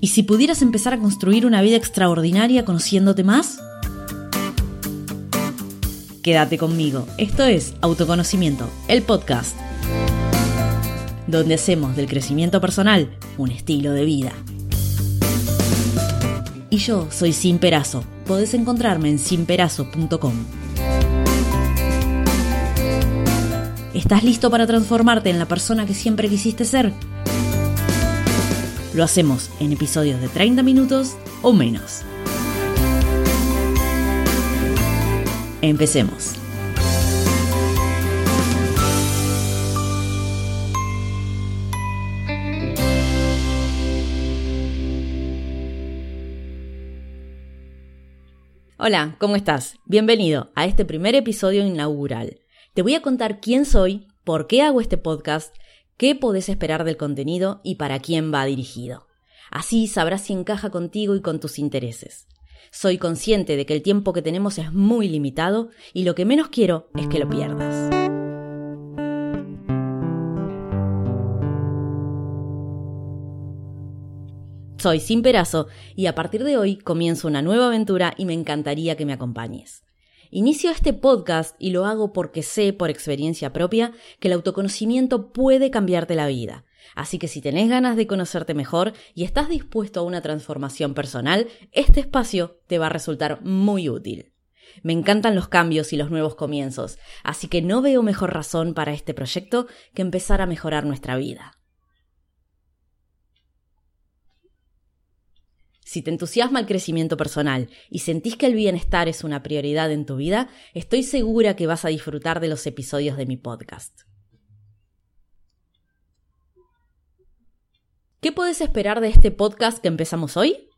¿Y si pudieras empezar a construir una vida extraordinaria conociéndote más? Quédate conmigo. Esto es Autoconocimiento, el podcast, donde hacemos del crecimiento personal un estilo de vida. Y yo soy Sin Perazo. Podés encontrarme en sinperazo.com. ¿Estás listo para transformarte en la persona que siempre quisiste ser? Lo hacemos en episodios de 30 minutos o menos. Empecemos. Hola, ¿cómo estás? Bienvenido a este primer episodio inaugural. Te voy a contar quién soy, por qué hago este podcast, qué podés esperar del contenido y para quién va dirigido. Así sabrás si encaja contigo y con tus intereses. Soy consciente de que el tiempo que tenemos es muy limitado y lo que menos quiero es que lo pierdas. Soy Sin Perazo y a partir de hoy comienzo una nueva aventura y me encantaría que me acompañes. Inicio este podcast y lo hago porque sé por experiencia propia que el autoconocimiento puede cambiarte la vida. Así que si tenés ganas de conocerte mejor y estás dispuesto a una transformación personal, este espacio te va a resultar muy útil. Me encantan los cambios y los nuevos comienzos, así que no veo mejor razón para este proyecto que empezar a mejorar nuestra vida. Si te entusiasma el crecimiento personal y sentís que el bienestar es una prioridad en tu vida, estoy segura que vas a disfrutar de los episodios de mi podcast. ¿Qué puedes esperar de este podcast que empezamos hoy?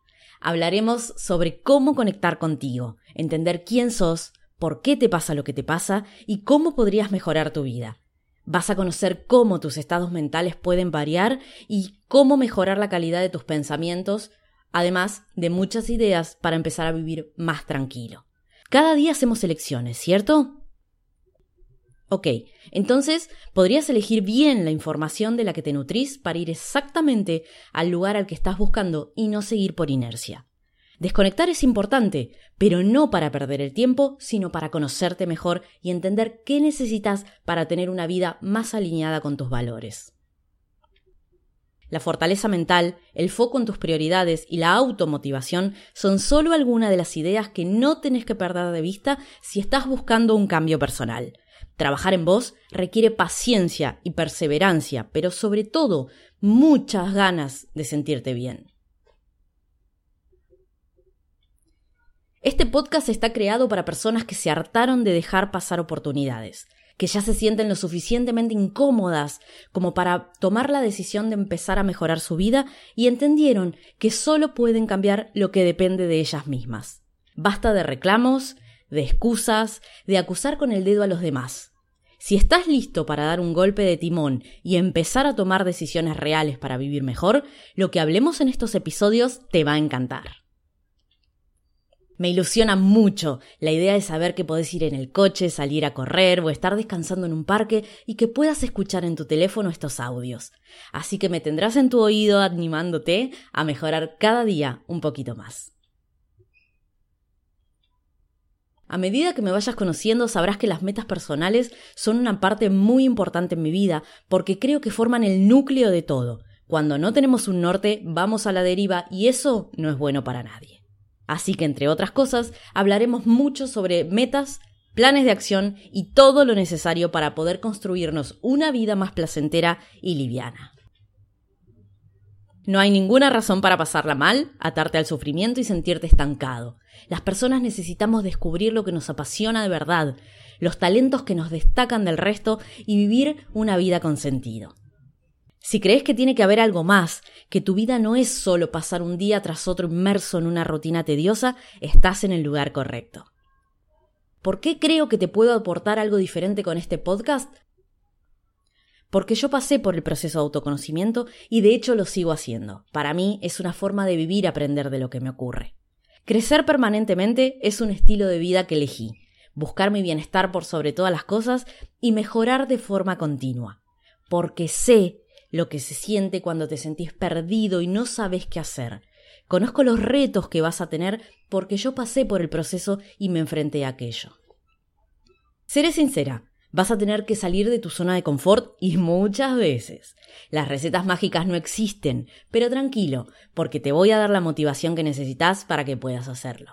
Hablaremos sobre cómo conectar contigo, entender quién sos, por qué te pasa lo que te pasa y cómo podrías mejorar tu vida. Vas a conocer cómo tus estados mentales pueden variar y cómo mejorar la calidad de tus pensamientos, además de muchas ideas para empezar a vivir más tranquilo. Cada día hacemos elecciones, ¿cierto? Ok, entonces podrías elegir bien la información de la que te nutrís para ir exactamente al lugar al que estás buscando y no seguir por inercia. Desconectar es importante, pero no para perder el tiempo, sino para conocerte mejor y entender qué necesitas para tener una vida más alineada con tus valores. La fortaleza mental, el foco en tus prioridades y la automotivación son solo algunas de las ideas que no tenés que perder de vista si estás buscando un cambio personal. Trabajar en vos requiere paciencia y perseverancia, pero sobre todo muchas ganas de sentirte bien. Este podcast está creado para personas que se hartaron de dejar pasar oportunidades que ya se sienten lo suficientemente incómodas como para tomar la decisión de empezar a mejorar su vida y entendieron que solo pueden cambiar lo que depende de ellas mismas. Basta de reclamos, de excusas, de acusar con el dedo a los demás. Si estás listo para dar un golpe de timón y empezar a tomar decisiones reales para vivir mejor, lo que hablemos en estos episodios te va a encantar. Me ilusiona mucho la idea de saber que podés ir en el coche, salir a correr o estar descansando en un parque y que puedas escuchar en tu teléfono estos audios. Así que me tendrás en tu oído animándote a mejorar cada día un poquito más. A medida que me vayas conociendo sabrás que las metas personales son una parte muy importante en mi vida porque creo que forman el núcleo de todo. Cuando no tenemos un norte vamos a la deriva y eso no es bueno para nadie. Así que, entre otras cosas, hablaremos mucho sobre metas, planes de acción y todo lo necesario para poder construirnos una vida más placentera y liviana. No hay ninguna razón para pasarla mal, atarte al sufrimiento y sentirte estancado. Las personas necesitamos descubrir lo que nos apasiona de verdad, los talentos que nos destacan del resto y vivir una vida con sentido. Si crees que tiene que haber algo más, que tu vida no es solo pasar un día tras otro inmerso en una rutina tediosa, estás en el lugar correcto. ¿Por qué creo que te puedo aportar algo diferente con este podcast? Porque yo pasé por el proceso de autoconocimiento y de hecho lo sigo haciendo. Para mí es una forma de vivir aprender de lo que me ocurre. Crecer permanentemente es un estilo de vida que elegí. Buscar mi bienestar por sobre todas las cosas y mejorar de forma continua. Porque sé lo que se siente cuando te sentís perdido y no sabes qué hacer, Conozco los retos que vas a tener porque yo pasé por el proceso y me enfrenté a aquello. Seré sincera, vas a tener que salir de tu zona de confort y muchas veces. Las recetas mágicas no existen, pero tranquilo, porque te voy a dar la motivación que necesitas para que puedas hacerlo.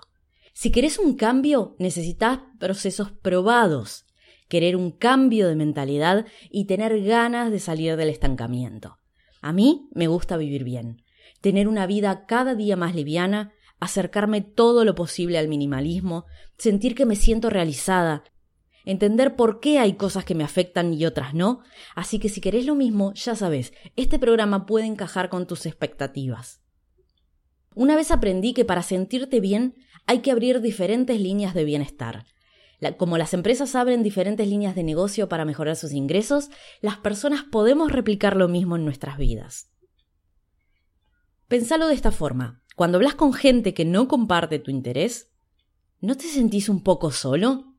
Si querés un cambio, necesitas procesos probados, querer un cambio de mentalidad y tener ganas de salir del estancamiento. A mí me gusta vivir bien, tener una vida cada día más liviana, acercarme todo lo posible al minimalismo, sentir que me siento realizada, entender por qué hay cosas que me afectan y otras no, así que si querés lo mismo, ya sabes, este programa puede encajar con tus expectativas. Una vez aprendí que para sentirte bien hay que abrir diferentes líneas de bienestar. Como las empresas abren diferentes líneas de negocio para mejorar sus ingresos, las personas podemos replicar lo mismo en nuestras vidas. Pensalo de esta forma. Cuando hablas con gente que no comparte tu interés, ¿no te sentís un poco solo?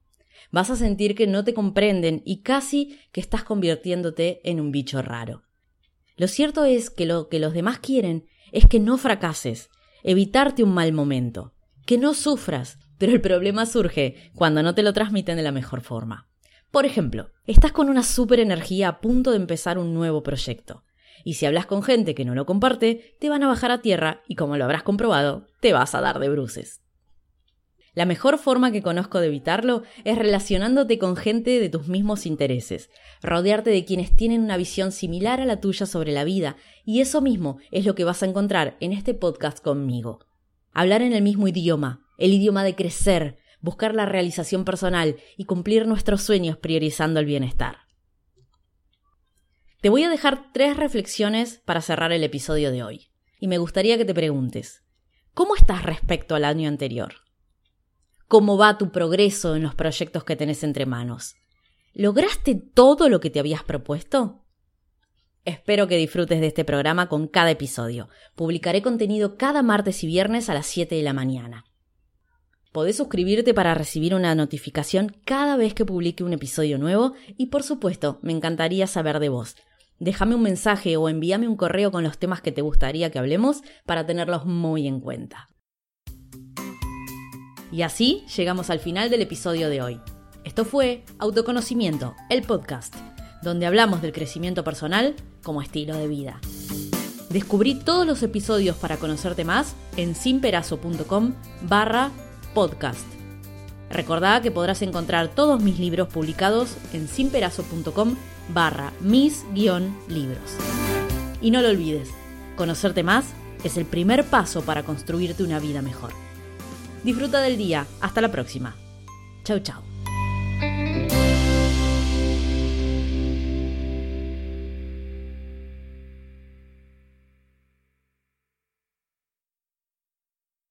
Vas a sentir que no te comprenden y casi que estás convirtiéndote en un bicho raro. Lo cierto es que lo que los demás quieren es que no fracases, evitarte un mal momento, que no sufras, pero el problema surge cuando no te lo transmiten de la mejor forma. Por ejemplo, estás con una super energía a punto de empezar un nuevo proyecto. Y si hablas con gente que no lo comparte, te van a bajar a tierra y como lo habrás comprobado, te vas a dar de bruces. La mejor forma que conozco de evitarlo es relacionándote con gente de tus mismos intereses, rodearte de quienes tienen una visión similar a la tuya sobre la vida, y eso mismo es lo que vas a encontrar en este podcast conmigo. Hablar en el mismo idioma, el idioma de crecer, buscar la realización personal y cumplir nuestros sueños priorizando el bienestar. Te voy a dejar tres reflexiones para cerrar el episodio de hoy, y me gustaría que te preguntes, ¿cómo estás respecto al año anterior? cómo va tu progreso en los proyectos que tenés entre manos. ¿Lograste todo lo que te habías propuesto? Espero que disfrutes de este programa con cada episodio. Publicaré contenido cada martes y viernes a las 7 de la mañana. Podés suscribirte para recibir una notificación cada vez que publique un episodio nuevo y por supuesto me encantaría saber de vos. Déjame un mensaje o envíame un correo con los temas que te gustaría que hablemos para tenerlos muy en cuenta. Y así llegamos al final del episodio de hoy. Esto fue Autoconocimiento, el podcast, donde hablamos del crecimiento personal como estilo de vida. Descubrí todos los episodios para conocerte más en simperazo.com barra podcast. Recordá que podrás encontrar todos mis libros publicados en simperazo.com barra mis-libros. Y no lo olvides, conocerte más es el primer paso para construirte una vida mejor. Disfruta del día. Hasta la próxima. Chau, chau.